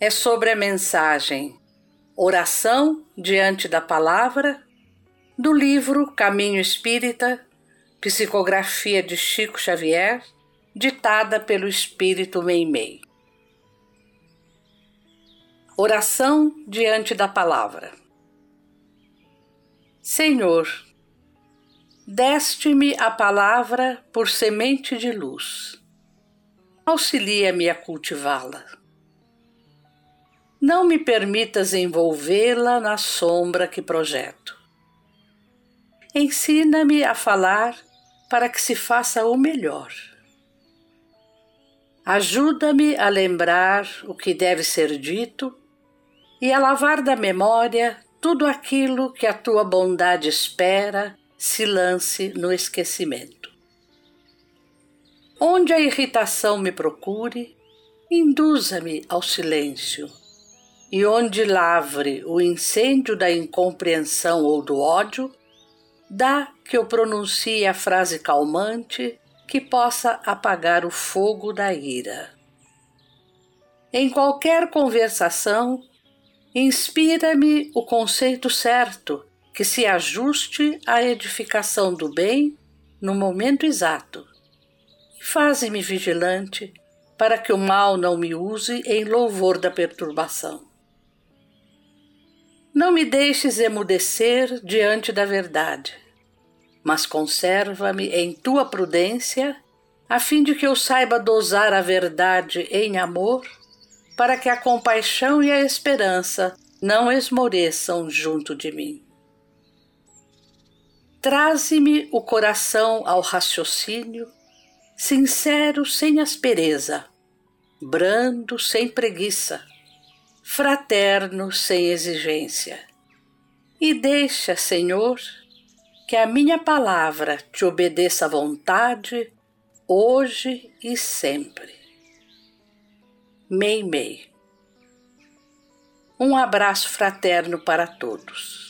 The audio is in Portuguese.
é sobre a mensagem Oração diante da Palavra do livro Caminho Espírita, psicografia de Chico Xavier, ditada pelo Espírito Meimei. Oração diante da Palavra. Senhor, deste-me a palavra por semente de luz. Auxilia-me a cultivá-la não me permitas envolvê-la na sombra que projeto. Ensina-me a falar para que se faça o melhor. Ajuda-me a lembrar o que deve ser dito e a lavar da memória tudo aquilo que a tua bondade espera se lance no esquecimento. Onde a irritação me procure, induza-me ao silêncio e onde lavre o incêndio da incompreensão ou do ódio, dá que eu pronuncie a frase calmante que possa apagar o fogo da ira. Em qualquer conversação, inspira-me o conceito certo que se ajuste à edificação do bem no momento exato. Faze-me vigilante para que o mal não me use em louvor da perturbação. Não me deixes emudecer diante da verdade, mas conserva-me em tua prudência, a fim de que eu saiba dosar a verdade em amor, para que a compaixão e a esperança não esmoreçam junto de mim. Traze-me o coração ao raciocínio, sincero sem aspereza, brando sem preguiça fraterno sem exigência. E deixa, Senhor, que a minha palavra te obedeça à vontade, hoje e sempre. Mei Mei. Um abraço fraterno para todos.